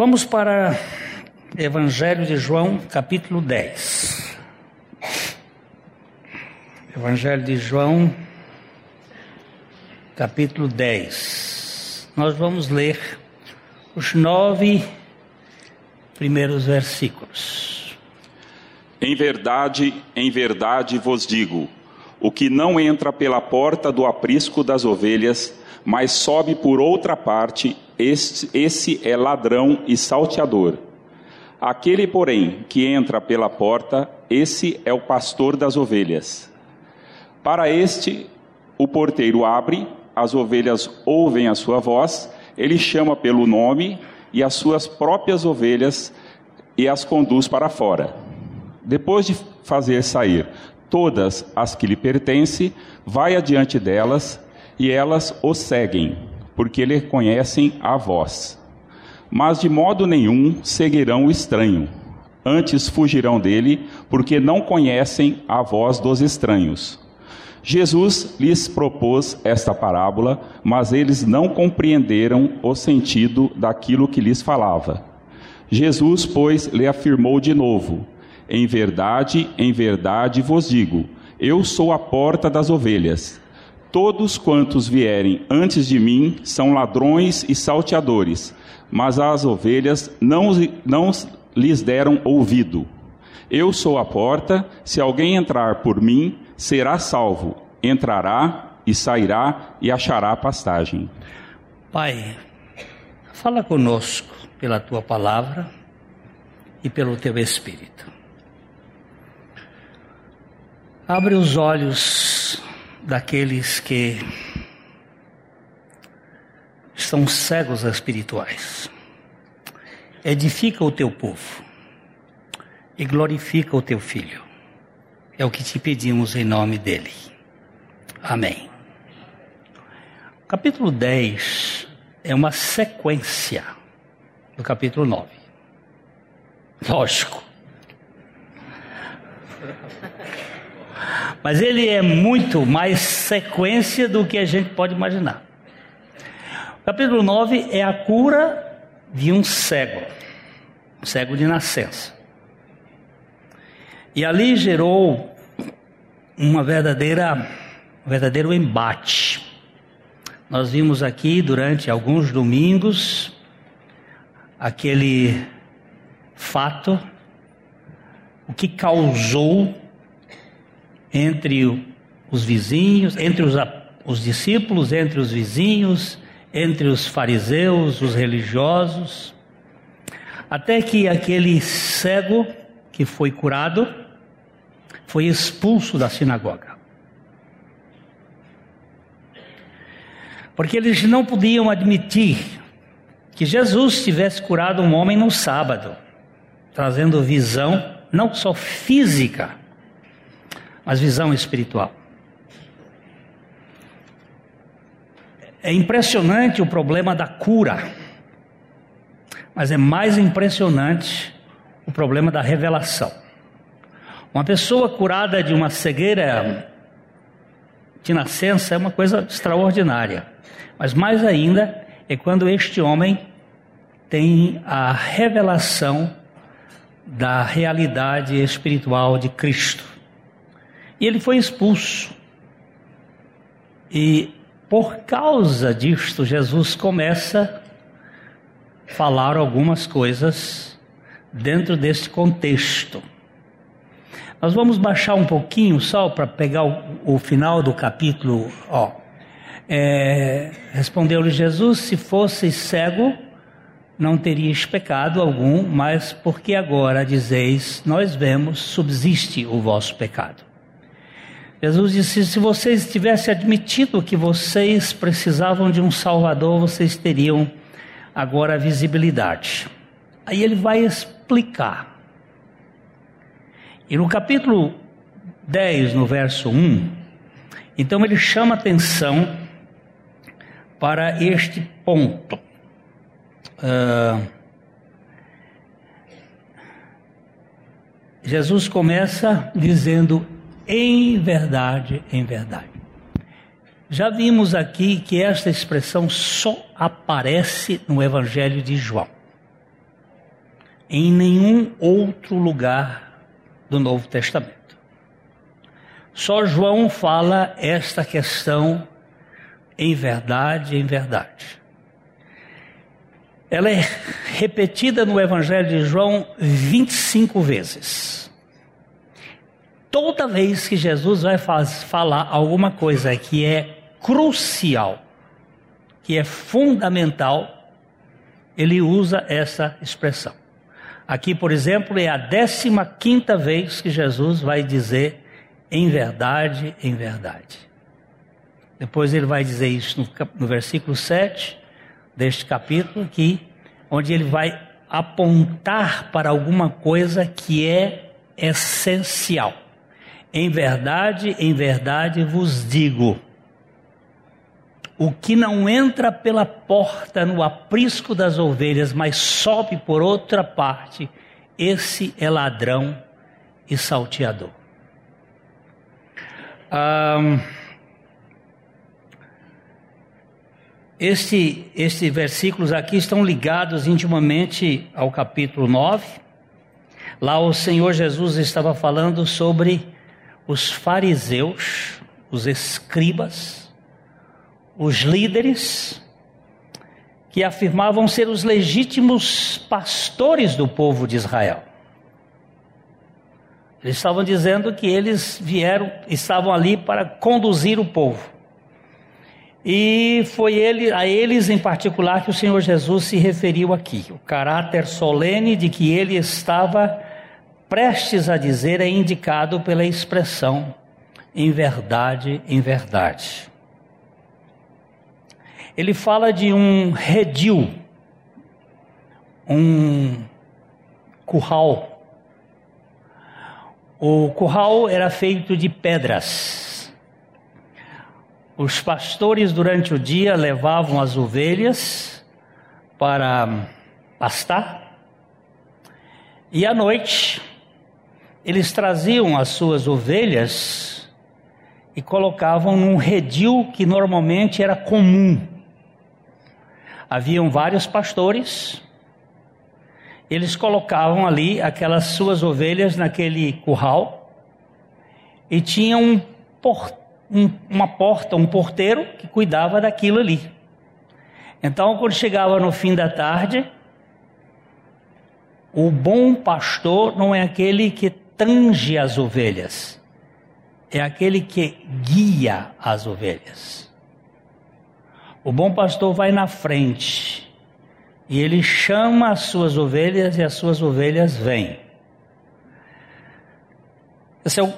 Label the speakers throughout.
Speaker 1: Vamos para Evangelho de João, capítulo 10. Evangelho de João, capítulo 10. Nós vamos ler os nove primeiros versículos.
Speaker 2: Em verdade, em verdade vos digo: o que não entra pela porta do aprisco das ovelhas, mas sobe por outra parte, este, esse é ladrão e salteador. Aquele, porém, que entra pela porta, esse é o pastor das ovelhas. Para este, o porteiro abre, as ovelhas ouvem a sua voz, ele chama pelo nome e as suas próprias ovelhas e as conduz para fora. Depois de fazer sair todas as que lhe pertencem, vai adiante delas e elas o seguem, porque lhe conhecem a voz. Mas de modo nenhum seguirão o estranho, antes fugirão dele, porque não conhecem a voz dos estranhos. Jesus lhes propôs esta parábola, mas eles não compreenderam o sentido daquilo que lhes falava. Jesus, pois, lhe afirmou de novo: Em verdade, em verdade vos digo, eu sou a porta das ovelhas. Todos quantos vierem antes de mim são ladrões e salteadores, mas as ovelhas não, não lhes deram ouvido. Eu sou a porta, se alguém entrar por mim, será salvo, entrará e sairá e achará pastagem.
Speaker 1: Pai, fala conosco pela tua palavra e pelo teu espírito. Abre os olhos daqueles que estão cegos espirituais. Edifica o teu povo e glorifica o teu filho. É o que te pedimos em nome dele. Amém. Capítulo 10 é uma sequência do capítulo 9. Lógico. Mas ele é muito mais sequência do que a gente pode imaginar. O capítulo 9 é a cura de um cego, um cego de nascença. E ali gerou uma verdadeira, um verdadeiro embate. Nós vimos aqui durante alguns domingos aquele fato, o que causou entre os vizinhos, entre os, os discípulos, entre os vizinhos, entre os fariseus, os religiosos, até que aquele cego que foi curado foi expulso da sinagoga. Porque eles não podiam admitir que Jesus tivesse curado um homem no sábado, trazendo visão não só física, mas visão espiritual. É impressionante o problema da cura, mas é mais impressionante o problema da revelação. Uma pessoa curada de uma cegueira de nascença é uma coisa extraordinária, mas mais ainda é quando este homem tem a revelação da realidade espiritual de Cristo. E ele foi expulso. E por causa disto, Jesus começa a falar algumas coisas dentro deste contexto. Nós vamos baixar um pouquinho só para pegar o, o, final do capítulo. Ó. É, Respondeu-lhe Jesus: Se fosse cego, não terias pecado algum, mas porque agora dizeis, nós vemos, subsiste o vosso pecado. Jesus disse: se vocês tivessem admitido que vocês precisavam de um Salvador, vocês teriam agora visibilidade. Aí ele vai explicar. E no capítulo 10, no verso 1, então ele chama atenção para este ponto. Uh, Jesus começa dizendo: em verdade, em verdade. Já vimos aqui que esta expressão só aparece no Evangelho de João. em nenhum outro lugar do Novo Testamento. Só João fala esta questão em verdade, em verdade. Ela é repetida no Evangelho de João 25 vezes. Toda vez que Jesus vai faz, falar alguma coisa que é crucial, que é fundamental, ele usa essa expressão. Aqui, por exemplo, é a 15 quinta vez que Jesus vai dizer em verdade, em verdade. Depois ele vai dizer isso no, no versículo 7 deste capítulo, aqui, onde ele vai apontar para alguma coisa que é essencial. Em verdade, em verdade vos digo: o que não entra pela porta no aprisco das ovelhas, mas sobe por outra parte, esse é ladrão e salteador. Um, este, estes versículos aqui estão ligados intimamente ao capítulo 9. Lá o Senhor Jesus estava falando sobre os fariseus, os escribas, os líderes, que afirmavam ser os legítimos pastores do povo de Israel. Eles estavam dizendo que eles vieram, estavam ali para conduzir o povo. E foi ele, a eles em particular que o Senhor Jesus se referiu aqui. O caráter solene de que ele estava prestes a dizer é indicado pela expressão em verdade, em verdade. Ele fala de um redil, um curral o curral era feito de pedras. Os pastores, durante o dia, levavam as ovelhas para pastar, e à noite, eles traziam as suas ovelhas e colocavam num redil que normalmente era comum. Haviam vários pastores, eles colocavam ali aquelas suas ovelhas naquele curral e tinha um, um, uma porta, um porteiro que cuidava daquilo ali. Então, quando chegava no fim da tarde, o bom pastor não é aquele que tange as ovelhas, é aquele que guia as ovelhas. O bom pastor vai na frente e ele chama as suas ovelhas e as suas ovelhas vêm. Esse é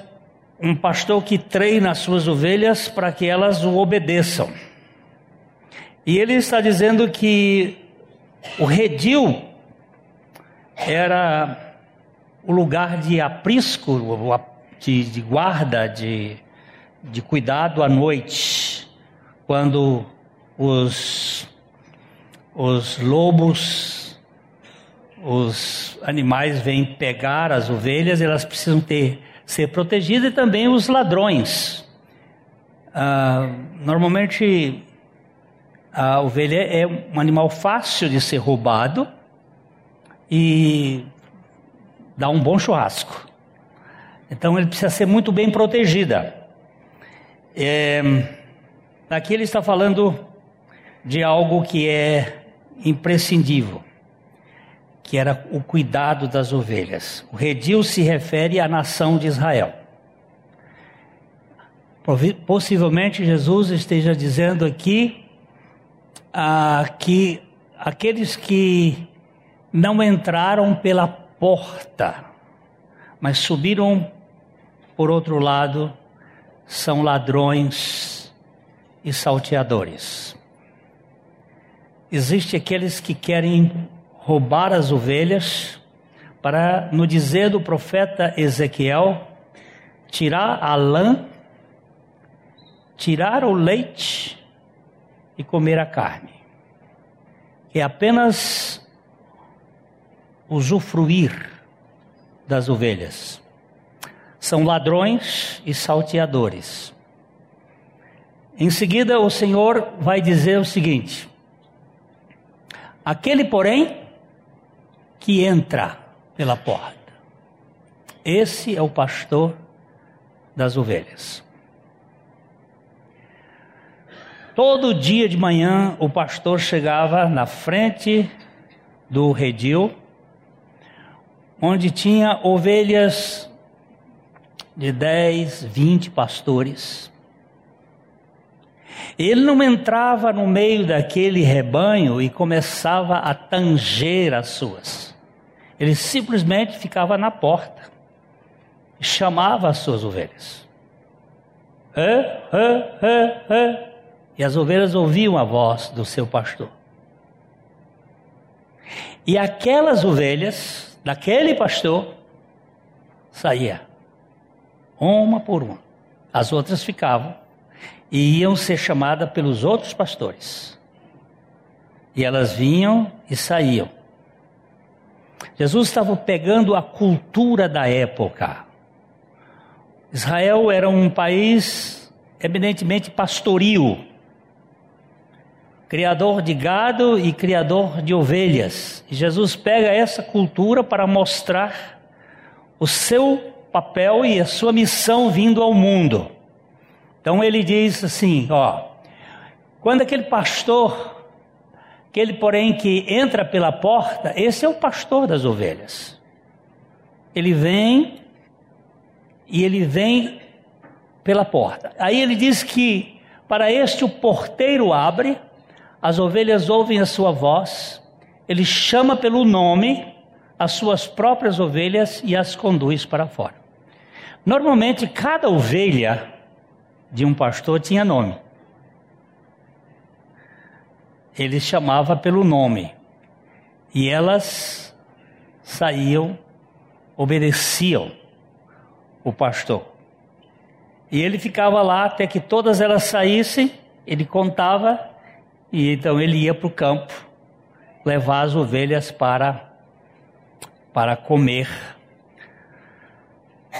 Speaker 1: um pastor que treina as suas ovelhas para que elas o obedeçam. E ele está dizendo que o redil era o lugar de aprisco, de, de guarda, de, de cuidado à noite, quando os os lobos, os animais vêm pegar as ovelhas, elas precisam ter, ser protegidas e também os ladrões. Ah, normalmente a ovelha é um animal fácil de ser roubado e dá um bom churrasco. Então ele precisa ser muito bem protegida. É, aqui ele está falando de algo que é imprescindível, que era o cuidado das ovelhas. O redil se refere à nação de Israel. Possivelmente Jesus esteja dizendo aqui ah, que aqueles que não entraram pela porta, mas subiram por outro lado, são ladrões e salteadores. Existem aqueles que querem roubar as ovelhas para, no dizer do profeta Ezequiel, tirar a lã, tirar o leite e comer a carne. É apenas usufruir das ovelhas. São ladrões e salteadores. Em seguida, o Senhor vai dizer o seguinte: Aquele, porém, que entra pela porta. Esse é o pastor das ovelhas. Todo dia de manhã o pastor chegava na frente do redil, onde tinha ovelhas de 10, 20 pastores. Ele não entrava no meio daquele rebanho e começava a tanger as suas. Ele simplesmente ficava na porta e chamava as suas ovelhas. E as ovelhas ouviam a voz do seu pastor. E aquelas ovelhas daquele pastor saía uma por uma. As outras ficavam e iam ser chamadas pelos outros pastores. E elas vinham e saíam. Jesus estava pegando a cultura da época. Israel era um país eminentemente pastoril, criador de gado e criador de ovelhas. Jesus pega essa cultura para mostrar o seu papel e a sua missão vindo ao mundo. Então ele diz assim, ó, quando aquele pastor, aquele porém que entra pela porta, esse é o pastor das ovelhas. Ele vem e ele vem pela porta. Aí ele diz que para este o porteiro abre, as ovelhas ouvem a sua voz, ele chama pelo nome as suas próprias ovelhas e as conduz para fora. Normalmente, cada ovelha de um pastor tinha nome. Ele chamava pelo nome. E elas saíam, obedeciam o pastor. E ele ficava lá até que todas elas saíssem, ele contava, e então ele ia para o campo levar as ovelhas para, para comer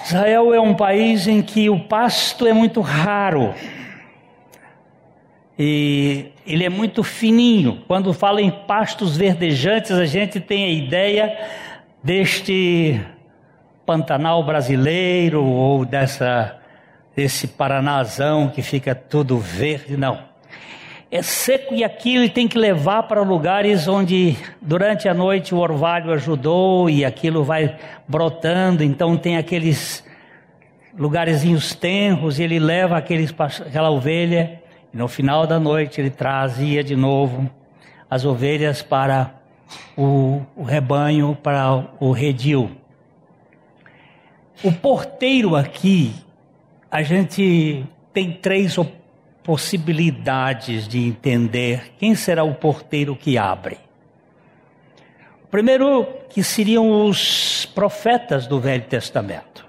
Speaker 1: Israel é um país em que o pasto é muito raro. E ele é muito fininho. Quando fala em pastos verdejantes, a gente tem a ideia deste Pantanal brasileiro ou dessa desse Paranazão que fica tudo verde, não é seco e aquilo tem que levar para lugares onde durante a noite o orvalho ajudou e aquilo vai brotando, então tem aqueles lugarzinhos tenros e ele leva aqueles, aquela ovelha e no final da noite ele trazia de novo as ovelhas para o, o rebanho, para o redil. O porteiro aqui, a gente tem três oportunidades possibilidades de entender quem será o porteiro que abre. O primeiro, que seriam os profetas do Velho Testamento.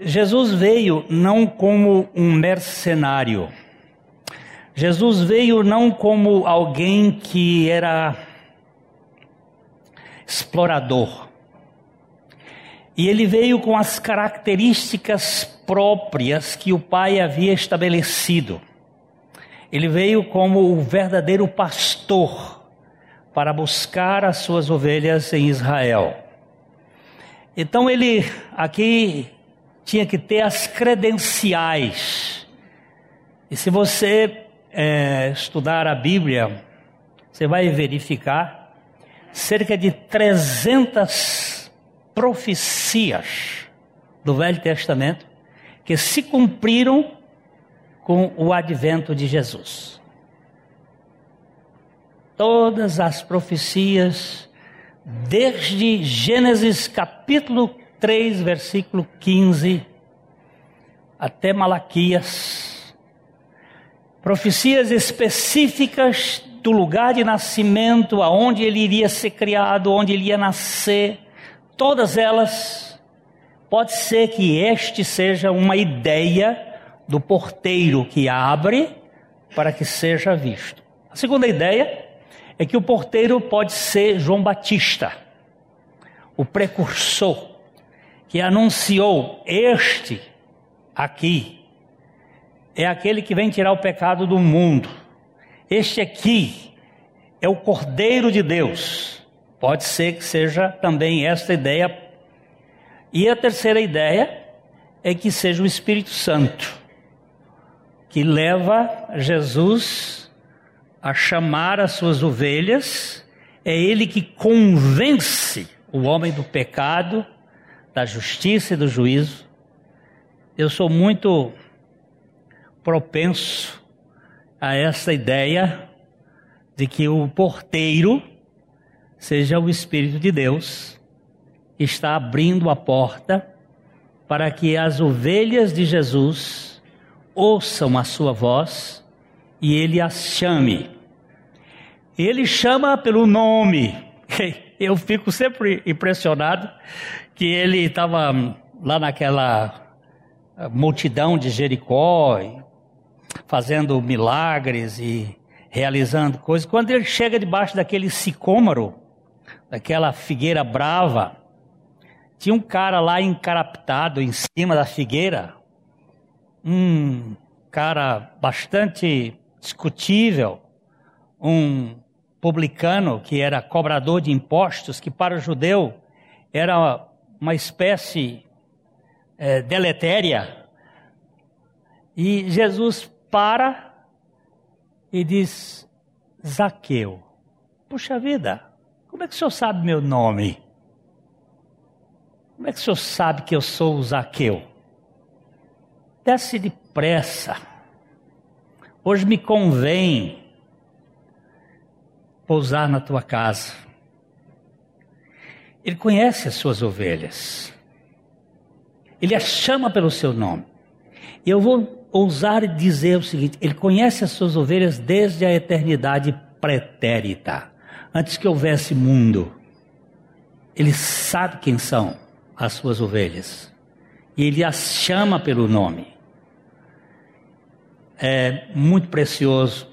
Speaker 1: Jesus veio não como um mercenário. Jesus veio não como alguém que era explorador. E ele veio com as características próprias que o pai havia estabelecido. Ele veio como o verdadeiro pastor para buscar as suas ovelhas em Israel. Então ele aqui tinha que ter as credenciais. E se você é, estudar a Bíblia, você vai verificar cerca de 300 profecias do Velho Testamento que se cumpriram com o advento de Jesus. Todas as profecias, desde Gênesis capítulo 3, versículo 15, até Malaquias, profecias específicas do lugar de nascimento, aonde ele iria ser criado, onde ele ia nascer, todas elas Pode ser que este seja uma ideia do porteiro que abre para que seja visto. A segunda ideia é que o porteiro pode ser João Batista, o precursor, que anunciou: Este aqui é aquele que vem tirar o pecado do mundo. Este aqui é o Cordeiro de Deus Pode ser que seja também esta ideia. E a terceira ideia é que seja o Espírito Santo, que leva Jesus a chamar as suas ovelhas, é ele que convence o homem do pecado, da justiça e do juízo. Eu sou muito propenso a essa ideia de que o porteiro seja o Espírito de Deus, está abrindo a porta para que as ovelhas de Jesus ouçam a sua voz e ele as chame. Ele chama pelo nome. Eu fico sempre impressionado que ele estava lá naquela multidão de Jericó, fazendo milagres e realizando coisas. Quando ele chega debaixo daquele sicômoro, daquela figueira brava, tinha um cara lá encaraptado em cima da figueira, um cara bastante discutível, um publicano que era cobrador de impostos, que para o judeu era uma espécie é, deletéria. E Jesus para e diz: Zaqueu, puxa vida, como é que o senhor sabe meu nome? Como é que o senhor sabe que eu sou o Zaqueu? Desce depressa. Hoje me convém pousar na tua casa. Ele conhece as suas ovelhas. Ele as chama pelo seu nome. E eu vou ousar dizer o seguinte: ele conhece as suas ovelhas desde a eternidade pretérita, antes que houvesse mundo. Ele sabe quem são as suas ovelhas. E ele as chama pelo nome. É muito precioso.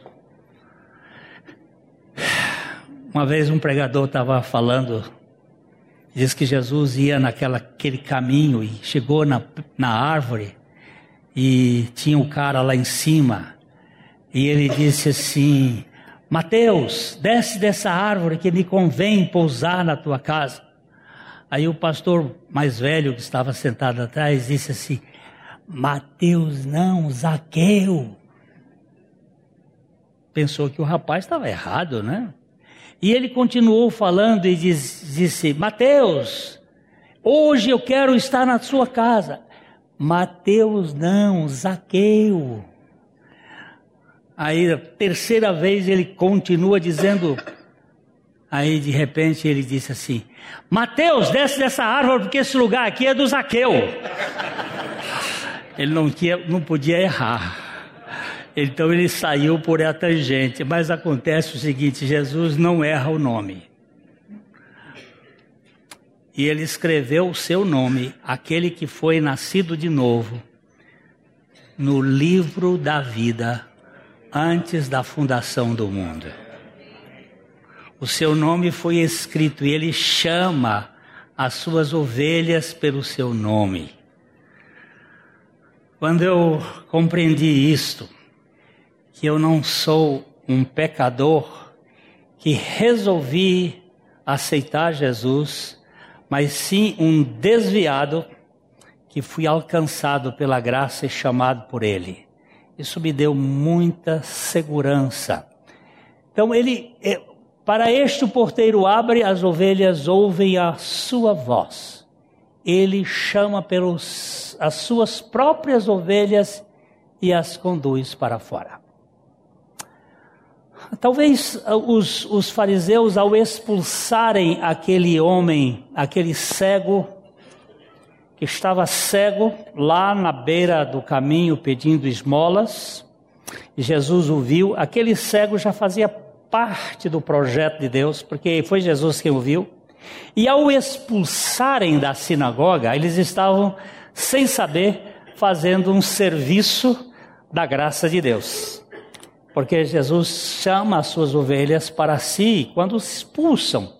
Speaker 1: Uma vez um pregador estava falando, diz que Jesus ia naquela aquele caminho e chegou na, na árvore e tinha um cara lá em cima e ele disse assim: Mateus, desce dessa árvore que me convém pousar na tua casa. Aí o pastor mais velho que estava sentado atrás disse assim: Mateus não, Zaqueu. Pensou que o rapaz estava errado, né? E ele continuou falando e diz, disse: Mateus, hoje eu quero estar na sua casa. Mateus não, Zaqueu. Aí a terceira vez ele continua dizendo Aí de repente ele disse assim: Mateus, desce dessa árvore, porque esse lugar aqui é do Zaqueu. Ele não, tinha, não podia errar. Então ele saiu por a tangente. Mas acontece o seguinte: Jesus não erra o nome. E ele escreveu o seu nome, aquele que foi nascido de novo, no livro da vida, antes da fundação do mundo o seu nome foi escrito e ele chama as suas ovelhas pelo seu nome. Quando eu compreendi isto, que eu não sou um pecador, que resolvi aceitar Jesus, mas sim um desviado que fui alcançado pela graça e chamado por Ele. Isso me deu muita segurança. Então ele, para este o porteiro abre, as ovelhas ouvem a sua voz. Ele chama pelos as suas próprias ovelhas e as conduz para fora. Talvez uh, os, os fariseus, ao expulsarem aquele homem, aquele cego, que estava cego lá na beira do caminho pedindo esmolas, Jesus o viu, aquele cego já fazia parte do projeto de Deus, porque foi Jesus quem o viu. E ao expulsarem da sinagoga, eles estavam, sem saber, fazendo um serviço da graça de Deus. Porque Jesus chama as suas ovelhas para si, quando expulsam,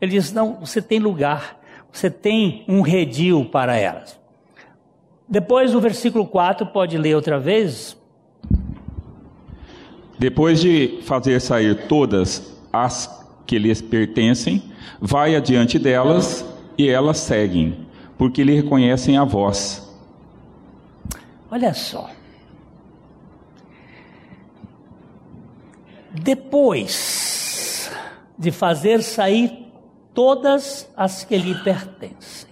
Speaker 1: ele diz: Não, você tem lugar, você tem um redil para elas. Depois, o versículo 4, pode ler outra vez,
Speaker 2: depois de fazer sair todas as que lhes pertencem, Vai adiante delas e elas seguem, porque lhe reconhecem a voz.
Speaker 1: Olha só. Depois de fazer sair todas as que lhe pertencem.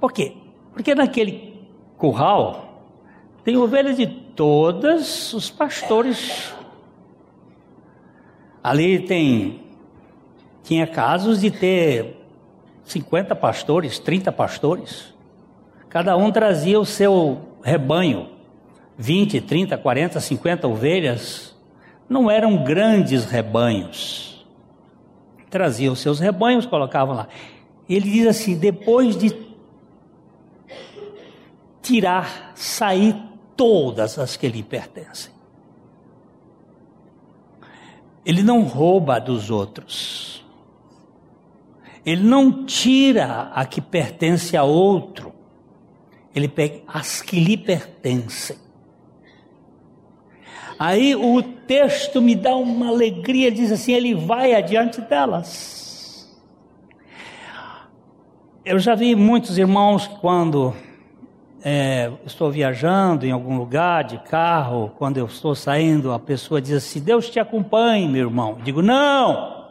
Speaker 1: Por quê? Porque naquele curral tem ovelhas de todos os pastores. Ali tem tinha casos de ter 50 pastores, 30 pastores. Cada um trazia o seu rebanho, 20, 30, 40, 50 ovelhas. Não eram grandes rebanhos. Traziam seus rebanhos, colocavam lá. Ele diz assim: depois de tirar, sair todas as que lhe pertencem. Ele não rouba dos outros. Ele não tira a que pertence a outro. Ele pega as que lhe pertencem. Aí o texto me dá uma alegria, diz assim: ele vai adiante delas. Eu já vi muitos irmãos quando é, estou viajando em algum lugar de carro, quando eu estou saindo, a pessoa diz assim: Deus te acompanhe, meu irmão. Eu digo: Não,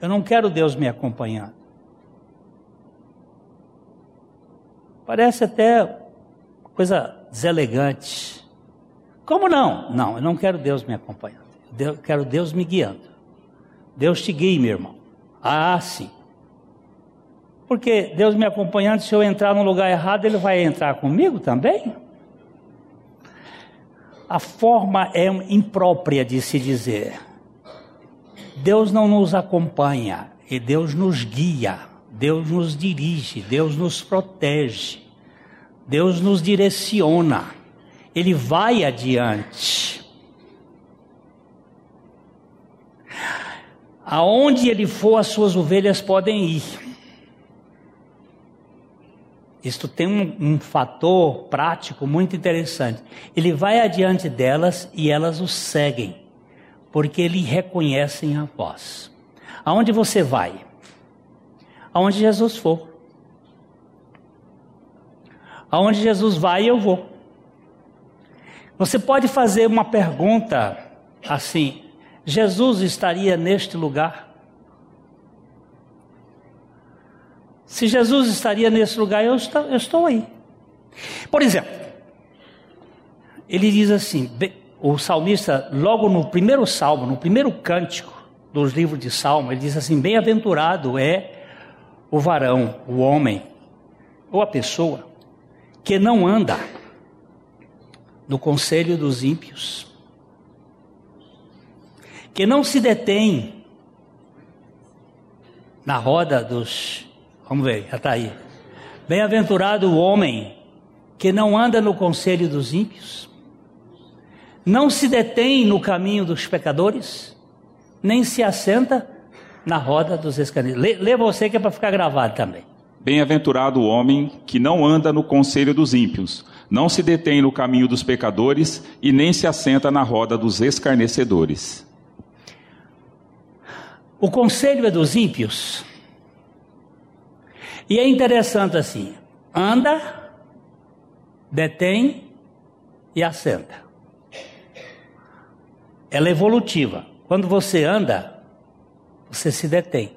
Speaker 1: eu não quero Deus me acompanhando. Parece até coisa deselegante. Como não? Não, eu não quero Deus me acompanhando. Eu quero Deus me guiando. Deus te guie, meu irmão. Ah, sim. Porque Deus me acompanhando, se eu entrar no lugar errado, Ele vai entrar comigo também? A forma é imprópria de se dizer. Deus não nos acompanha, e Deus nos guia, Deus nos dirige, Deus nos protege, Deus nos direciona, Ele vai adiante. Aonde Ele for, as suas ovelhas podem ir. Isto tem um, um, fator prático muito interessante. Ele vai adiante delas e elas o seguem, porque eles reconhecem a voz. Aonde você vai? Aonde Jesus for. Aonde Jesus vai, eu vou. Você pode fazer uma pergunta assim: Jesus estaria neste lugar? Se Jesus estaria nesse lugar, eu estou, eu estou aí. Por exemplo, ele diz assim: o salmista, logo no primeiro salmo, no primeiro cântico dos livros de salmo, ele diz assim: Bem-aventurado é o varão, o homem, ou a pessoa, que não anda no conselho dos ímpios, que não se detém na roda dos Vamos ver, já está aí. Bem-aventurado o homem que não anda no conselho dos ímpios, não se detém no caminho dos pecadores, nem se assenta na roda dos escaneados. Lê, lê você que é para ficar gravado também.
Speaker 2: Bem-aventurado o homem que não anda no conselho dos ímpios, não se detém no caminho dos pecadores e nem se assenta na roda dos escarnecedores.
Speaker 1: O conselho é dos ímpios e é interessante assim: anda, detém e assenta. Ela é evolutiva. Quando você anda, você se detém.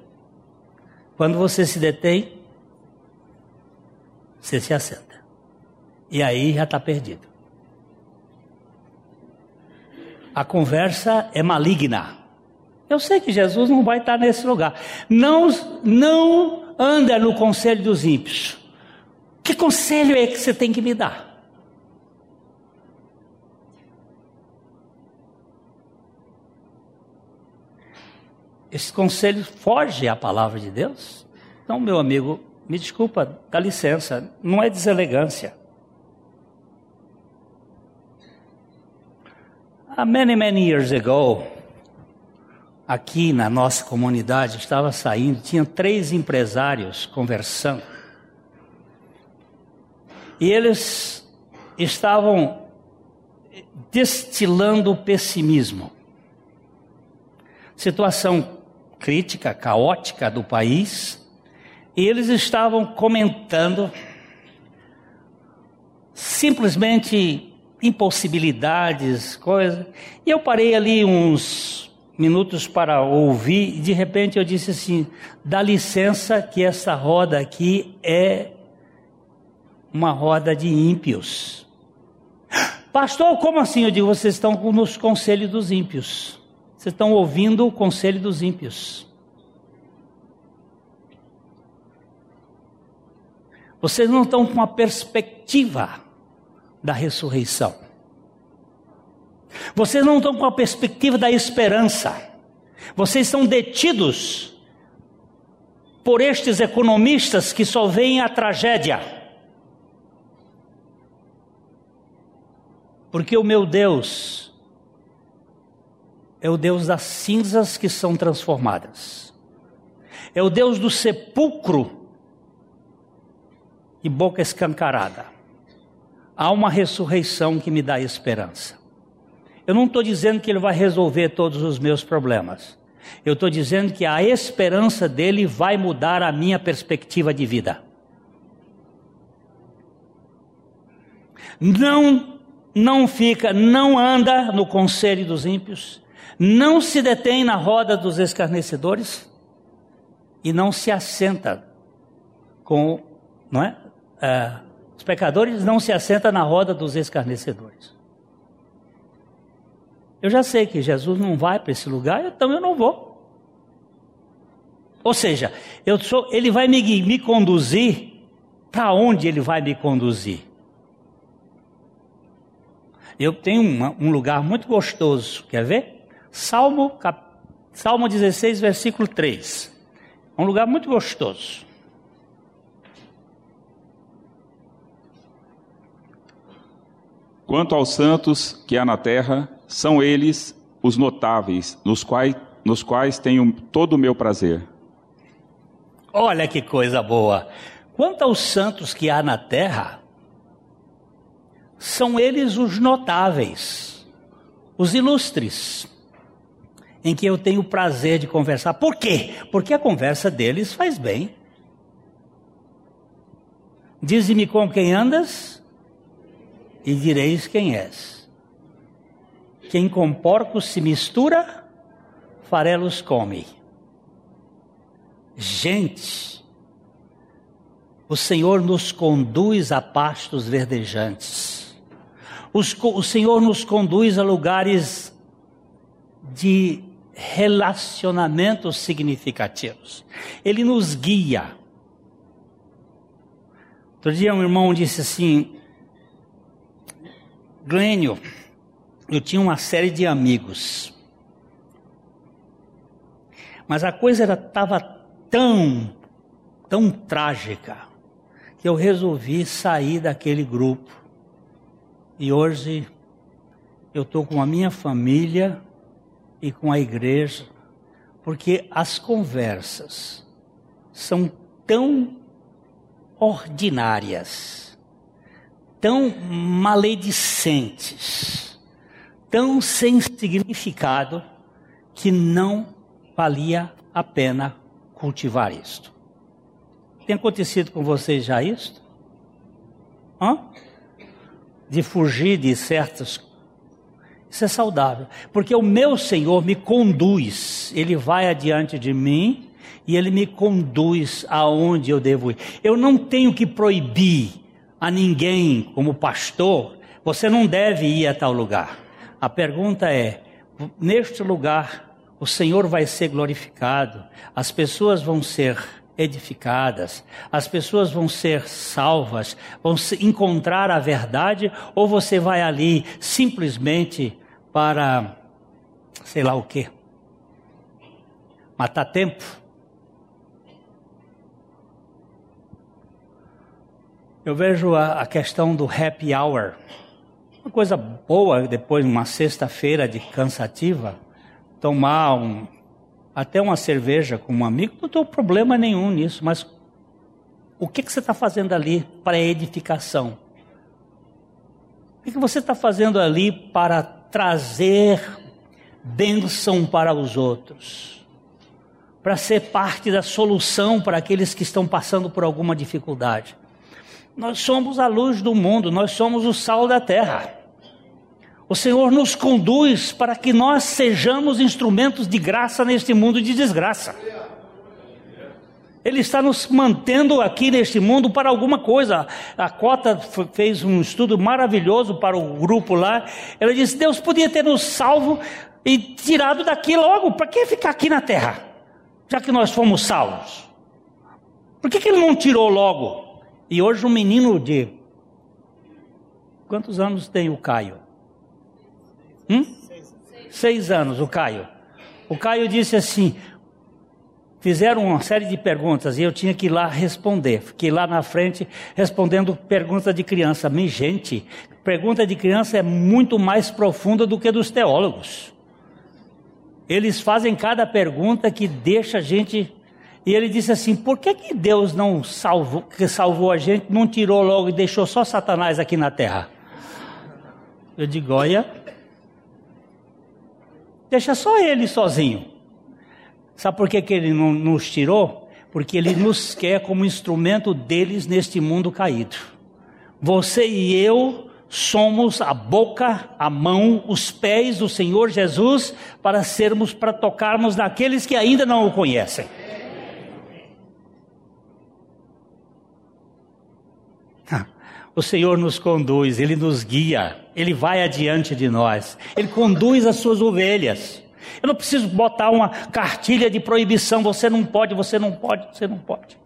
Speaker 1: Quando você se detém, você se assenta. E aí já está perdido. A conversa é maligna. Eu sei que Jesus não vai estar nesse lugar. Não, não anda no conselho dos ímpios. Que conselho é que você tem que me dar? Esse conselho foge à palavra de Deus? Então, meu amigo, me desculpa, dá licença, não é deselegância. Há many, many years ago, aqui na nossa comunidade estava saindo, tinha três empresários conversando. E eles estavam destilando pessimismo. situação crítica, caótica do país, e eles estavam comentando simplesmente impossibilidades, coisas. E eu parei ali uns minutos para ouvir, e de repente eu disse assim: dá licença que essa roda aqui é uma roda de ímpios. Pastor, como assim? Eu digo, vocês estão nos conselhos dos ímpios. Vocês estão ouvindo o conselho dos ímpios. Vocês não estão com uma perspectiva da ressurreição. Vocês não estão com a perspectiva da esperança. Vocês são detidos por estes economistas que só veem a tragédia. Porque o meu Deus é o Deus das cinzas que são transformadas. É o Deus do sepulcro e boca escancarada. Há uma ressurreição que me dá esperança. Eu não estou dizendo que ele vai resolver todos os meus problemas. Eu estou dizendo que a esperança dele vai mudar a minha perspectiva de vida. Não, não fica, não anda no conselho dos ímpios, não se detém na roda dos escarnecedores e não se assenta com, não é? é os pecadores não se assentam na roda dos escarnecedores. Eu já sei que Jesus não vai para esse lugar, então eu não vou. Ou seja, eu sou, ele vai me, me conduzir para onde ele vai me conduzir. Eu tenho uma, um lugar muito gostoso, quer ver? Salmo, cap, Salmo 16, versículo 3. Um lugar muito gostoso.
Speaker 2: Quanto aos santos que há na terra, são eles os notáveis, nos quais, nos quais tenho todo o meu prazer.
Speaker 1: Olha que coisa boa! Quanto aos santos que há na terra, são eles os notáveis, os ilustres, em que eu tenho o prazer de conversar. Por quê? Porque a conversa deles faz bem. Dize-me com quem andas, e direis quem és. Quem com porcos se mistura, farelos come. Gente, o Senhor nos conduz a pastos verdejantes. o Senhor nos conduz a lugares de relacionamentos significativos. Ele nos guia. Outro dia um irmão disse assim: Glênio, eu tinha uma série de amigos. Mas a coisa estava tão, tão trágica, que eu resolvi sair daquele grupo. E hoje eu estou com a minha família e com a igreja, porque as conversas são tão ordinárias tão maledicentes, tão sem significado, que não valia a pena cultivar isto. Tem acontecido com vocês já isto? Hã? De fugir de certas isso é saudável, porque o meu Senhor me conduz, Ele vai adiante de mim e Ele me conduz aonde eu devo ir. Eu não tenho que proibir a ninguém como pastor, você não deve ir a tal lugar. A pergunta é: neste lugar o Senhor vai ser glorificado, as pessoas vão ser edificadas, as pessoas vão ser salvas, vão encontrar a verdade, ou você vai ali simplesmente para, sei lá o quê, matar tempo? Eu vejo a, a questão do happy hour. Uma coisa boa depois de uma sexta-feira de cansativa, tomar um, até uma cerveja com um amigo, não tem problema nenhum nisso, mas o que, que você está fazendo ali para edificação? O que, que você está fazendo ali para trazer bênção para os outros, para ser parte da solução para aqueles que estão passando por alguma dificuldade. Nós somos a luz do mundo, nós somos o sal da terra. O Senhor nos conduz para que nós sejamos instrumentos de graça neste mundo de desgraça. Ele está nos mantendo aqui neste mundo para alguma coisa. A Cota fez um estudo maravilhoso para o grupo lá. Ela disse: Deus podia ter nos salvo e tirado daqui logo. Para que ficar aqui na terra? Já que nós fomos salvos. Por que, que ele não tirou logo? E hoje um menino de. Quantos anos tem o Caio? Hum? Seis anos, o Caio. O Caio disse assim: fizeram uma série de perguntas e eu tinha que ir lá responder. Fiquei lá na frente respondendo perguntas de criança. Minha gente, pergunta de criança é muito mais profunda do que dos teólogos. Eles fazem cada pergunta que deixa a gente. E ele disse assim: por que, que Deus não salvou, que salvou a gente, não tirou logo e deixou só Satanás aqui na terra? Eu digo: olha, deixa só ele sozinho. Sabe por que, que ele não nos tirou? Porque ele nos quer como instrumento deles neste mundo caído. Você e eu somos a boca, a mão, os pés do Senhor Jesus para sermos, para tocarmos naqueles que ainda não o conhecem. O Senhor nos conduz, Ele nos guia, Ele vai adiante de nós, Ele conduz as suas ovelhas. Eu não preciso botar uma cartilha de proibição, você não pode, você não pode, você não pode.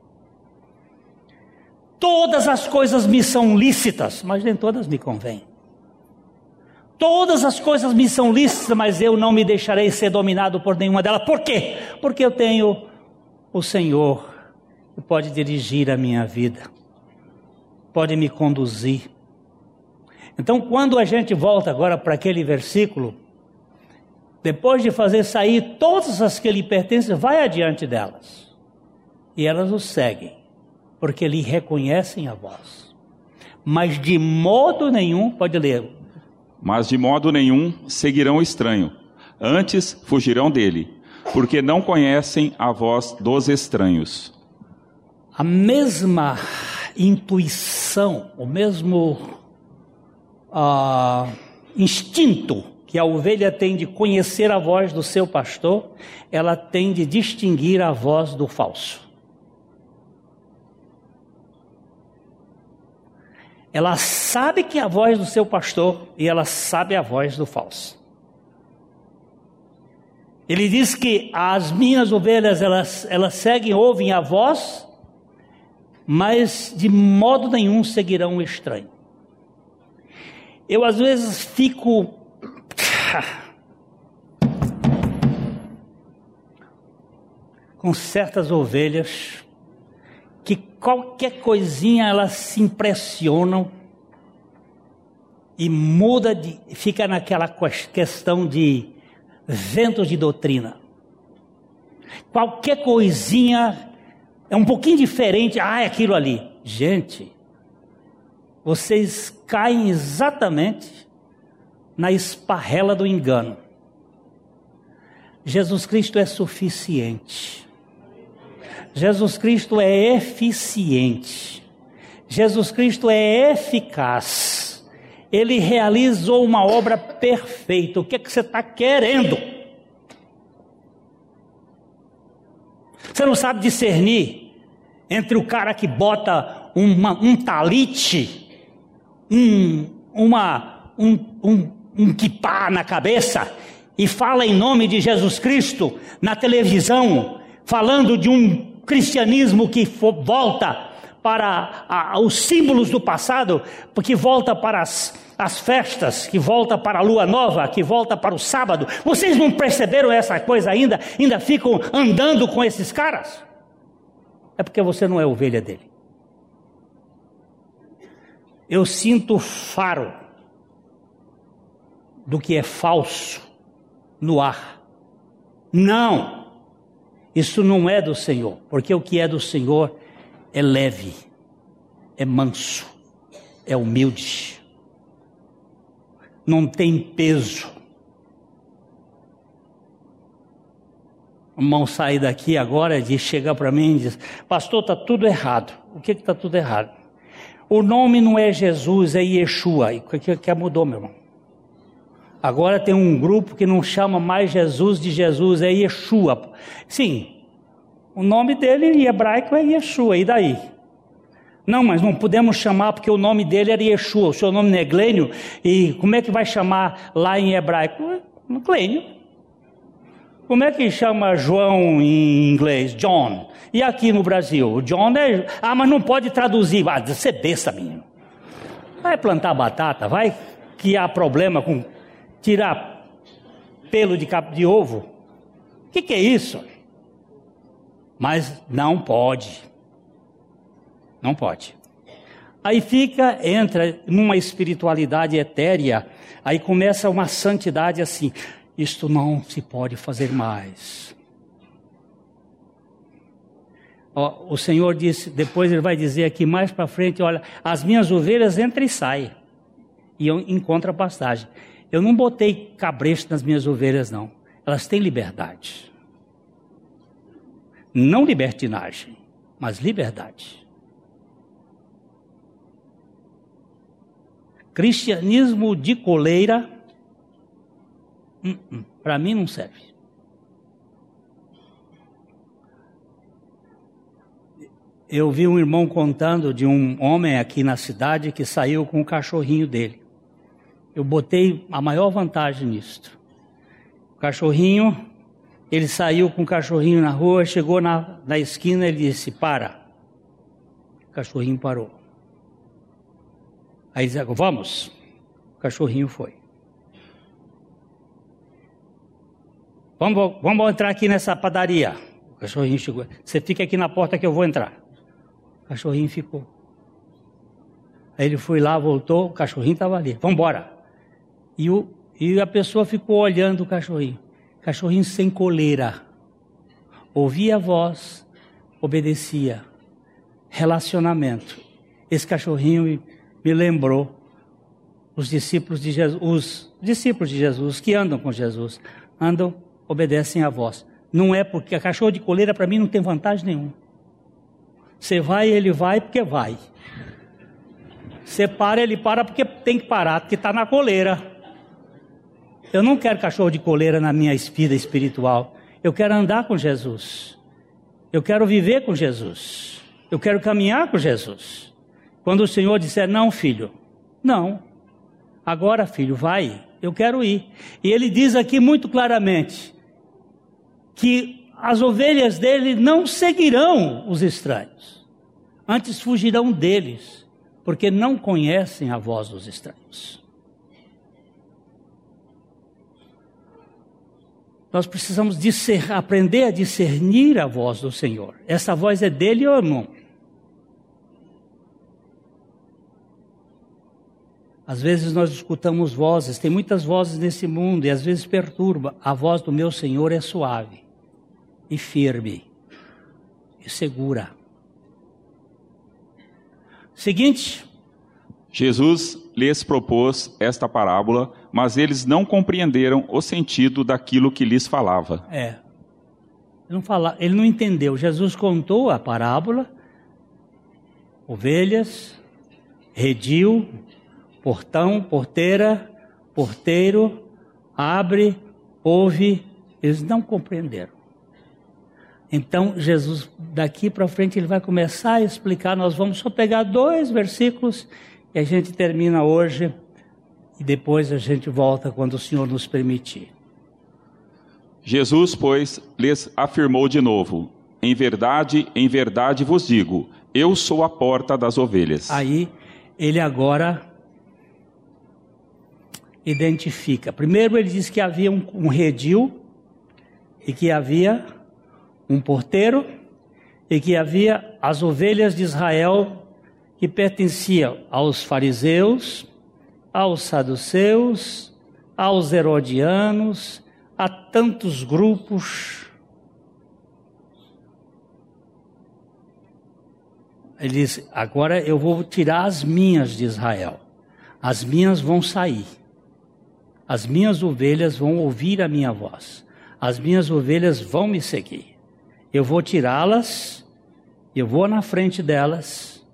Speaker 1: Todas as coisas me são lícitas, mas nem todas me convêm. Todas as coisas me são lícitas, mas eu não me deixarei ser dominado por nenhuma delas. Por quê? Porque eu tenho o Senhor que pode dirigir a minha vida, pode me conduzir. Então, quando a gente volta agora para aquele versículo, depois de fazer sair todas as que lhe pertencem, vai adiante delas. E elas o seguem, porque lhe reconhecem a voz. Mas de modo nenhum, pode ler.
Speaker 2: Mas de modo nenhum seguirão o estranho, antes fugirão dele, porque não conhecem a voz dos estranhos.
Speaker 1: A mesma intuição, o mesmo uh, instinto que a ovelha tem de conhecer a voz do seu pastor, ela tem de distinguir a voz do falso. Ela sabe que é a voz do seu pastor e ela sabe a voz do falso. Ele diz que as minhas ovelhas elas, elas seguem, ouvem a voz, mas de modo nenhum seguirão o estranho. Eu às vezes fico com certas ovelhas que qualquer coisinha elas se impressionam e muda de, fica naquela questão de ventos de doutrina. Qualquer coisinha é um pouquinho diferente, ah, é aquilo ali. Gente, vocês caem exatamente na esparrela do engano. Jesus Cristo é suficiente. Jesus Cristo é eficiente. Jesus Cristo é eficaz. Ele realizou uma obra perfeita. O que, é que você está querendo? Você não sabe discernir entre o cara que bota uma, um talite, um, uma, um, um, um kipá na cabeça e fala em nome de Jesus Cristo na televisão, falando de um cristianismo que volta para a, os símbolos do passado, porque volta para as, as festas, que volta para a lua nova, que volta para o sábado. Vocês não perceberam essa coisa ainda? Ainda ficam andando com esses caras? É porque você não é ovelha dele. Eu sinto faro do que é falso no ar. Não! Isso não é do Senhor, porque o que é do Senhor é leve, é manso, é humilde, não tem peso. O irmão sair daqui agora de chegar para mim e diz: Pastor, está tudo errado. O que está tudo errado? O nome não é Jesus, é Yeshua. O que, que mudou, meu irmão? Agora tem um grupo que não chama mais Jesus de Jesus, é Yeshua. Sim, o nome dele em hebraico é Yeshua, e daí? Não, mas não podemos chamar porque o nome dele era Yeshua, o seu nome não é Glênio, e como é que vai chamar lá em hebraico? Glênio. Como é que chama João em inglês? John. E aqui no Brasil? John é. Ah, mas não pode traduzir. Ah, você é besta, menino. Vai plantar batata, vai que há problema com tirar pelo de, cap... de ovo. O que, que é isso? Mas não pode. Não pode. Aí fica, entra numa espiritualidade etérea, aí começa uma santidade assim. Isto não se pode fazer mais. O Senhor disse, depois ele vai dizer aqui mais para frente, olha, as minhas ovelhas entram e saem. E eu encontro a pastagem. Eu não botei cabresto nas minhas ovelhas, não. Elas têm liberdade. Não libertinagem, mas liberdade. Cristianismo de coleira, hum, hum, para mim não serve. Eu vi um irmão contando de um homem aqui na cidade que saiu com o cachorrinho dele. Eu botei a maior vantagem nisto. O cachorrinho, ele saiu com o cachorrinho na rua, chegou na, na esquina e disse: Para. O cachorrinho parou. Aí disse, vamos. O cachorrinho foi. Vamos, vamos entrar aqui nessa padaria. O cachorrinho chegou. Você fica aqui na porta que eu vou entrar. O cachorrinho ficou. Aí ele foi lá, voltou, o cachorrinho estava ali. Vamos embora. E, o, e a pessoa ficou olhando o cachorrinho. Cachorrinho sem coleira. Ouvia a voz, obedecia. Relacionamento. Esse cachorrinho me lembrou os discípulos de Jesus, os discípulos de Jesus que andam com Jesus, andam, obedecem à voz. Não é porque a cachorro de coleira para mim não tem vantagem nenhuma. Você vai, ele vai porque vai. Você para, ele para porque tem que parar, porque está na coleira. Eu não quero cachorro de coleira na minha vida espiritual. Eu quero andar com Jesus. Eu quero viver com Jesus. Eu quero caminhar com Jesus. Quando o Senhor disser, não, filho, não, agora, filho, vai, eu quero ir. E ele diz aqui muito claramente que as ovelhas dele não seguirão os estranhos, antes fugirão deles, porque não conhecem a voz dos estranhos. Nós precisamos discer, aprender a discernir a voz do Senhor. Essa voz é dele ou não? Às vezes nós escutamos vozes, tem muitas vozes nesse mundo e às vezes perturba. A voz do meu Senhor é suave e firme e segura. Seguinte.
Speaker 2: Jesus lhes propôs esta parábola, mas eles não compreenderam o sentido daquilo que lhes falava.
Speaker 1: É. Ele não, fala, ele não entendeu. Jesus contou a parábola, ovelhas, redil, portão, porteira, porteiro, abre, ouve, eles não compreenderam. Então, Jesus, daqui para frente, ele vai começar a explicar. Nós vamos só pegar dois versículos e a gente termina hoje e depois a gente volta quando o Senhor nos permitir.
Speaker 2: Jesus, pois, lhes afirmou de novo: Em verdade, em verdade vos digo, eu sou a porta das ovelhas.
Speaker 1: Aí, ele agora identifica. Primeiro, ele diz que havia um, um redil e que havia um porteiro e que havia as ovelhas de Israel que pertenciam aos fariseus, aos saduceus, aos herodianos, a tantos grupos. Ele diz: agora eu vou tirar as minhas de Israel, as minhas vão sair. As minhas ovelhas vão ouvir a minha voz. as minhas ovelhas vão me seguir. Eu vou tirá-las, eu vou na frente delas,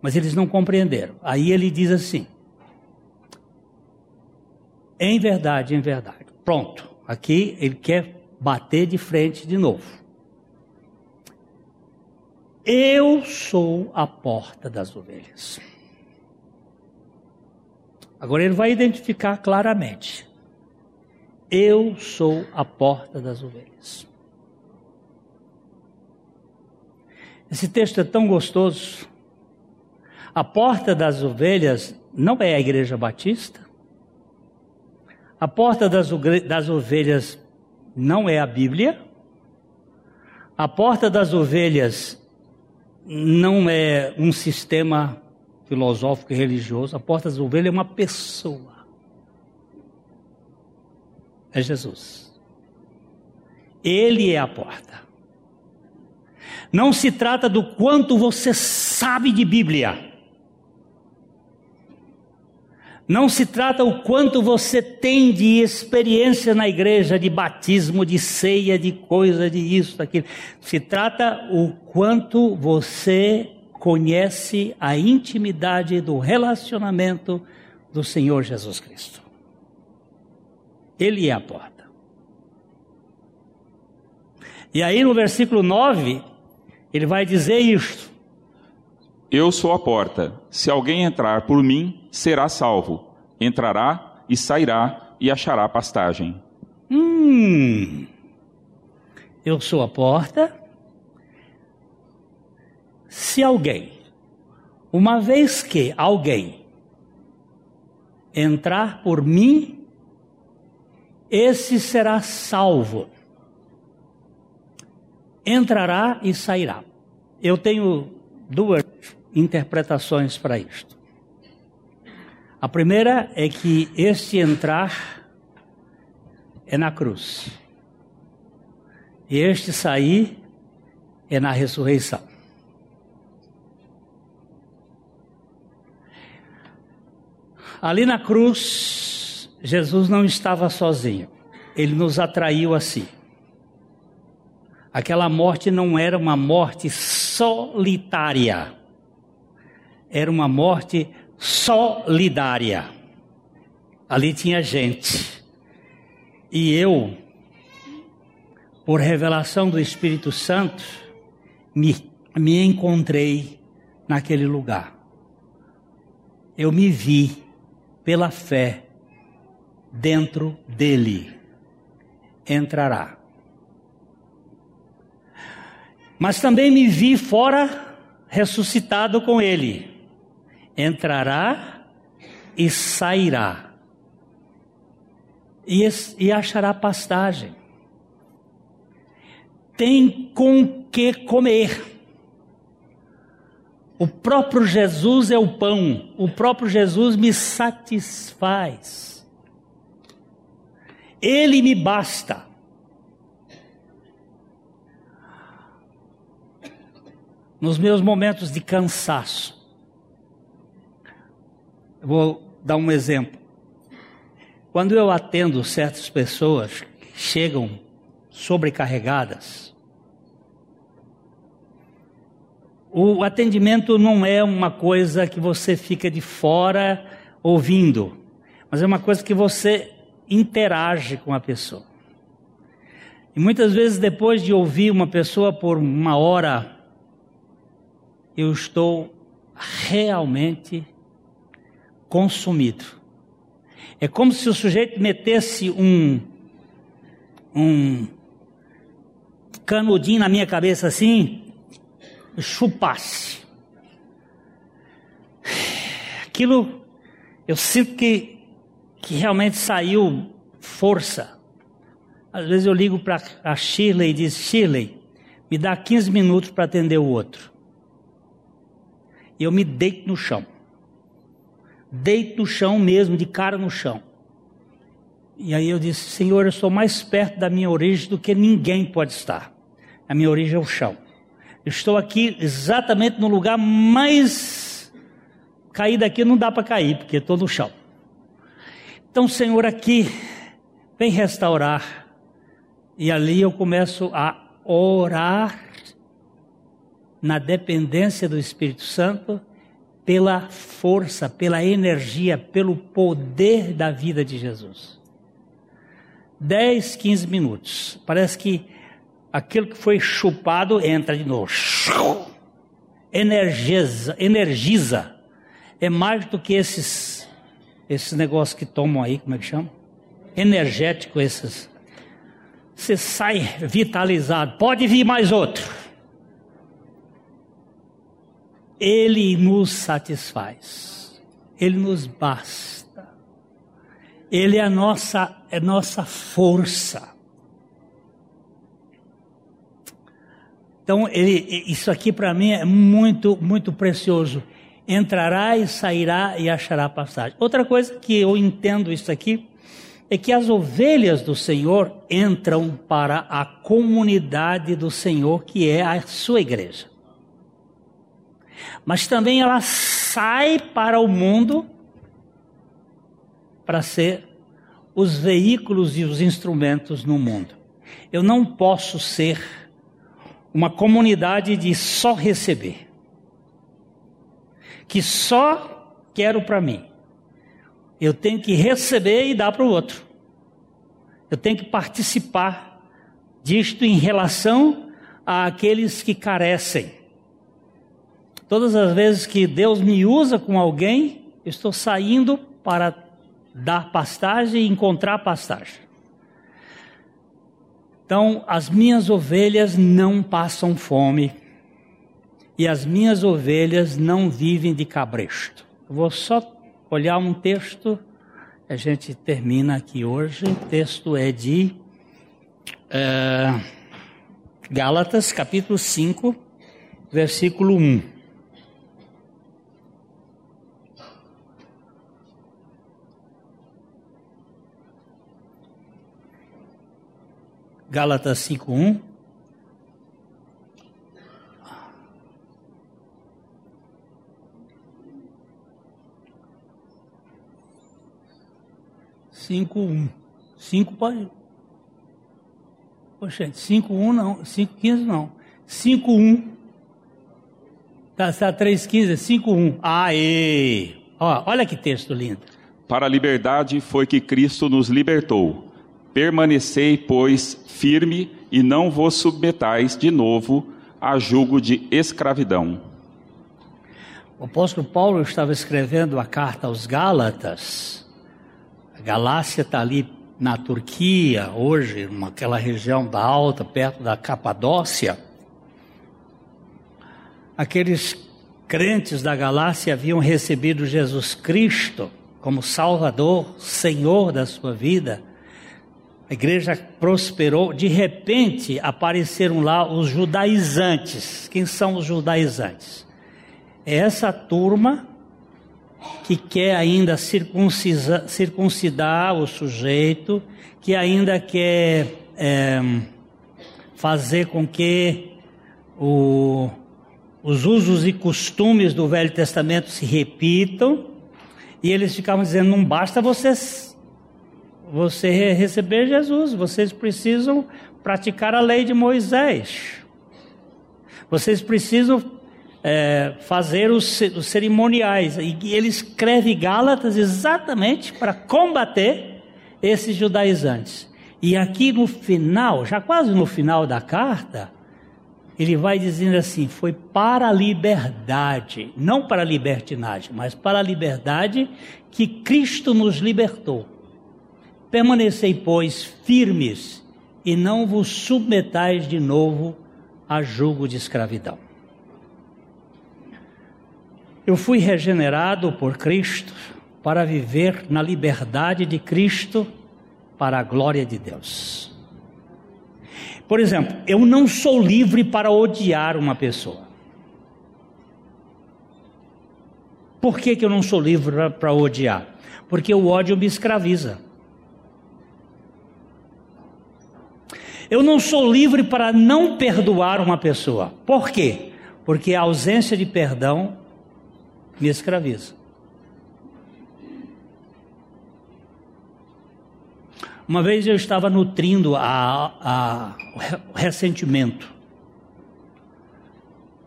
Speaker 1: mas eles não compreenderam. Aí ele diz assim: em verdade, em verdade. Pronto, aqui ele quer bater de frente de novo. Eu sou a porta das ovelhas. Agora ele vai identificar claramente. Eu sou a porta das ovelhas. Esse texto é tão gostoso. A porta das ovelhas não é a igreja batista. A porta das, das ovelhas não é a Bíblia. A porta das ovelhas não é um sistema filosófico e religioso. A porta das ovelhas é uma pessoa. É Jesus. Ele é a porta. Não se trata do quanto você sabe de Bíblia. Não se trata o quanto você tem de experiência na igreja, de batismo, de ceia, de coisa, de isso, daquilo. Se trata o quanto você conhece a intimidade do relacionamento do Senhor Jesus Cristo. Ele é a porta. E aí no versículo 9, ele vai dizer isto:
Speaker 2: Eu sou a porta. Se alguém entrar por mim, será salvo. Entrará e sairá e achará pastagem.
Speaker 1: Hum. Eu sou a porta. Se alguém, uma vez que alguém entrar por mim, esse será salvo. Entrará e sairá. Eu tenho duas interpretações para isto. A primeira é que este entrar é na cruz. E este sair é na ressurreição. Ali na cruz, Jesus não estava sozinho. Ele nos atraiu a si. Aquela morte não era uma morte solitária. Era uma morte solidária. Ali tinha gente. E eu, por revelação do Espírito Santo, me, me encontrei naquele lugar. Eu me vi pela fé dentro dele. Entrará. Mas também me vi fora, ressuscitado com ele entrará e sairá, e, e achará pastagem. Tem com que comer. O próprio Jesus é o pão, o próprio Jesus me satisfaz. Ele me basta. Nos meus momentos de cansaço, vou dar um exemplo. Quando eu atendo certas pessoas que chegam sobrecarregadas, o atendimento não é uma coisa que você fica de fora ouvindo, mas é uma coisa que você interage com a pessoa. E muitas vezes, depois de ouvir uma pessoa por uma hora, eu estou realmente consumido. É como se o sujeito metesse um, um canudinho na minha cabeça assim, chupasse. Aquilo, eu sinto que, que realmente saiu força. Às vezes eu ligo para a Shirley e diz: Shirley, me dá 15 minutos para atender o outro. Eu me deito no chão deito no chão mesmo, de cara no chão. E aí eu disse: Senhor, eu estou mais perto da minha origem do que ninguém pode estar. A minha origem é o chão. Eu estou aqui exatamente no lugar mais cair daqui não dá para cair, porque estou no chão. Então, Senhor, aqui vem restaurar E ali eu começo a orar na dependência do Espírito Santo pela força, pela energia, pelo poder da vida de Jesus. 10, 15 minutos. Parece que aquilo que foi chupado entra de novo. Energiza, energiza. É mais do que esses esses negócios que tomam aí, como é que chama? Energético esses. Você sai vitalizado. Pode vir mais outro. Ele nos satisfaz. Ele nos basta. Ele é a nossa, é nossa força. Então, ele, isso aqui para mim é muito, muito precioso. Entrará e sairá e achará passagem. Outra coisa que eu entendo isso aqui é que as ovelhas do Senhor entram para a comunidade do Senhor, que é a sua igreja mas também ela sai para o mundo para ser os veículos e os instrumentos no mundo. Eu não posso ser uma comunidade de só receber, que só quero para mim. Eu tenho que receber e dar para o outro. Eu tenho que participar disto em relação àqueles que carecem. Todas as vezes que Deus me usa com alguém, eu estou saindo para dar pastagem e encontrar pastagem. Então, as minhas ovelhas não passam fome e as minhas ovelhas não vivem de cabresto. Vou só olhar um texto, a gente termina aqui hoje. O texto é de é, Gálatas, capítulo 5, versículo 1. Gálatas 5:1 cinco um. Cinco pode. Poxa, cinco um não, cinco quinze não. Cinco um. Tá, tá três quinze, cinco um. Aê! Ó, olha que texto lindo.
Speaker 2: Para a liberdade foi que Cristo nos libertou. Permanecei, pois, firme e não vos submetais de novo a julgo de escravidão.
Speaker 1: O apóstolo Paulo estava escrevendo a carta aos Gálatas. A Galácia está ali na Turquia, hoje, naquela região da Alta, perto da Capadócia. Aqueles crentes da Galácia haviam recebido Jesus Cristo como Salvador, Senhor da sua vida a igreja prosperou, de repente apareceram lá os judaizantes. Quem são os judaizantes? É essa turma que quer ainda circuncidar, o sujeito, que ainda quer é, fazer com que o, os usos e costumes do Velho Testamento se repitam, e eles ficavam dizendo: não basta vocês você receber Jesus, vocês precisam praticar a lei de Moisés. Vocês precisam é, fazer os, os cerimoniais. E ele escreve Gálatas exatamente para combater esses judaizantes. E aqui no final, já quase no final da carta, ele vai dizendo assim: foi para a liberdade, não para a libertinagem, mas para a liberdade que Cristo nos libertou. Permanecei, pois, firmes e não vos submetais de novo a julgo de escravidão. Eu fui regenerado por Cristo para viver na liberdade de Cristo para a glória de Deus. Por exemplo, eu não sou livre para odiar uma pessoa. Por que, que eu não sou livre para odiar? Porque o ódio me escraviza. Eu não sou livre para não perdoar uma pessoa. Por quê? Porque a ausência de perdão me escraviza. Uma vez eu estava nutrindo a, a, o ressentimento.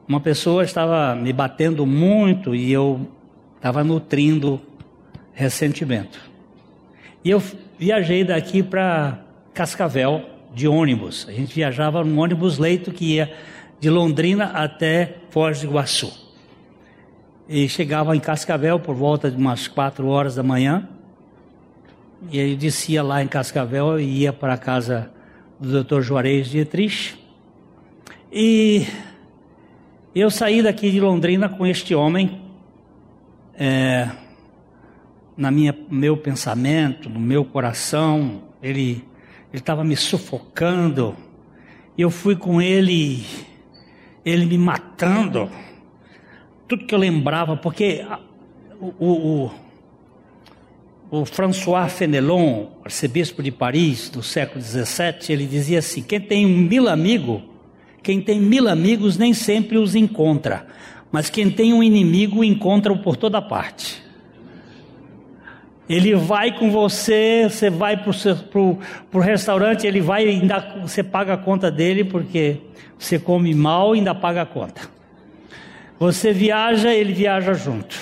Speaker 1: Uma pessoa estava me batendo muito e eu estava nutrindo ressentimento. E eu viajei daqui para Cascavel de ônibus. A gente viajava num ônibus leito que ia de Londrina até Foz do Iguaçu. E chegava em Cascavel por volta de umas quatro horas da manhã. E ele descia lá em Cascavel e ia para a casa do Dr. Juarez Dietrich. E eu saí daqui de Londrina com este homem, é, na minha meu pensamento, no meu coração, ele ele estava me sufocando. Eu fui com ele, ele me matando. Tudo que eu lembrava, porque o, o, o François Fenelon, arcebispo de Paris do século XVII, ele dizia assim: quem tem mil amigos, quem tem mil amigos nem sempre os encontra, mas quem tem um inimigo encontra-o por toda parte. Ele vai com você, você vai para o restaurante, ele vai ainda você paga a conta dele porque você come mal e ainda paga a conta. Você viaja, ele viaja junto.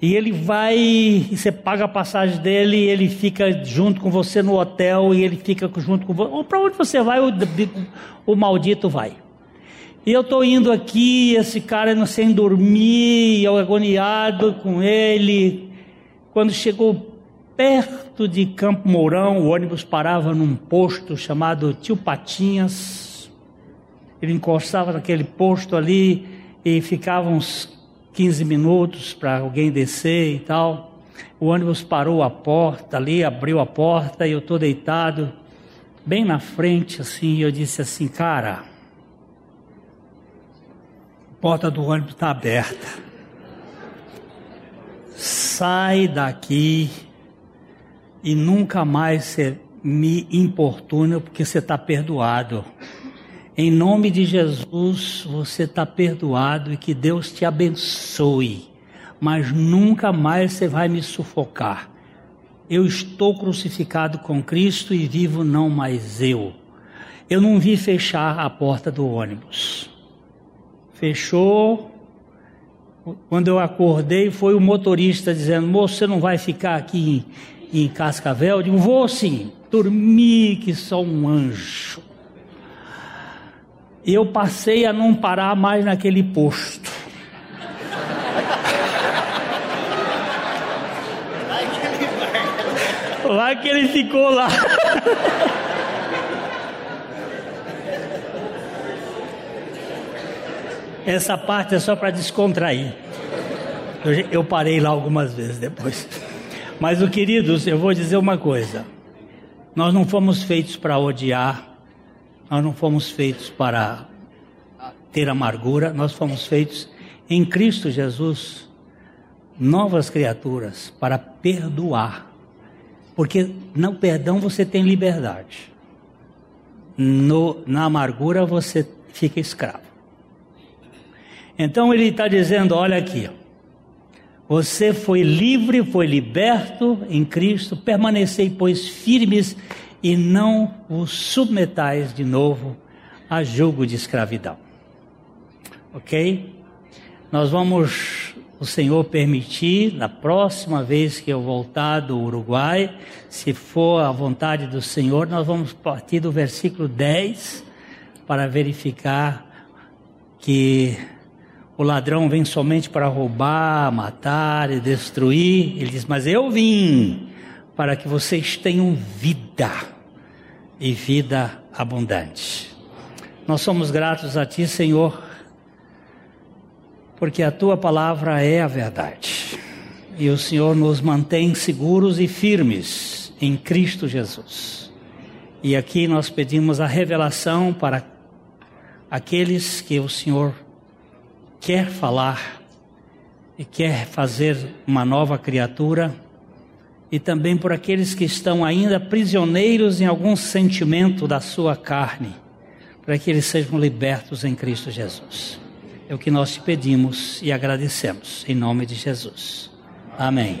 Speaker 1: E ele vai, e você paga a passagem dele, e ele fica junto com você no hotel, e ele fica junto com você. Ou para onde você vai, o, o maldito vai. E eu estou indo aqui, esse cara não sem dormir, eu agoniado com ele. Quando chegou perto de Campo Mourão, o ônibus parava num posto chamado Tio Patinhas. Ele encostava naquele posto ali e ficava uns 15 minutos para alguém descer e tal. O ônibus parou a porta ali, abriu a porta e eu estou deitado bem na frente assim. E eu disse assim, cara, a porta do ônibus está aberta sai daqui e nunca mais você me importuna porque você está perdoado. Em nome de Jesus, você está perdoado e que Deus te abençoe. Mas nunca mais você vai me sufocar. Eu estou crucificado com Cristo e vivo não mais eu. Eu não vi fechar a porta do ônibus. Fechou, quando eu acordei, foi o motorista dizendo: Moço, você não vai ficar aqui em, em Cascavel? Eu digo: Vou sim. Dormi que sou um anjo. E eu passei a não parar mais naquele posto. Lá que ele ficou lá. Essa parte é só para descontrair. Eu, parei lá algumas vezes depois. Mas, o queridos, eu vou dizer uma coisa. Nós não fomos feitos para odiar, nós não fomos feitos para ter amargura, nós fomos feitos em Cristo Jesus, novas criaturas, para perdoar. Porque no perdão você tem liberdade, no, na amargura você fica escravo. Então ele está dizendo: olha aqui, você foi livre, foi liberto em Cristo, permanecei, pois, firmes e não os submetais de novo a julgo de escravidão. Ok? Nós vamos, o Senhor permitir, na próxima vez que eu voltar do Uruguai, se for a vontade do Senhor, nós vamos partir do versículo 10 para verificar que o ladrão vem somente para roubar, matar e destruir. Ele diz: Mas eu vim para que vocês tenham vida e vida abundante. Nós somos gratos a Ti, Senhor, porque a Tua palavra é a verdade e o Senhor nos mantém seguros e firmes em Cristo Jesus. E aqui nós pedimos a revelação para aqueles que o Senhor quer falar e quer fazer uma nova criatura, e também por aqueles que estão ainda prisioneiros em algum sentimento da sua carne, para que eles sejam libertos em Cristo Jesus. É o que nós te pedimos e agradecemos, em nome de Jesus. Amém.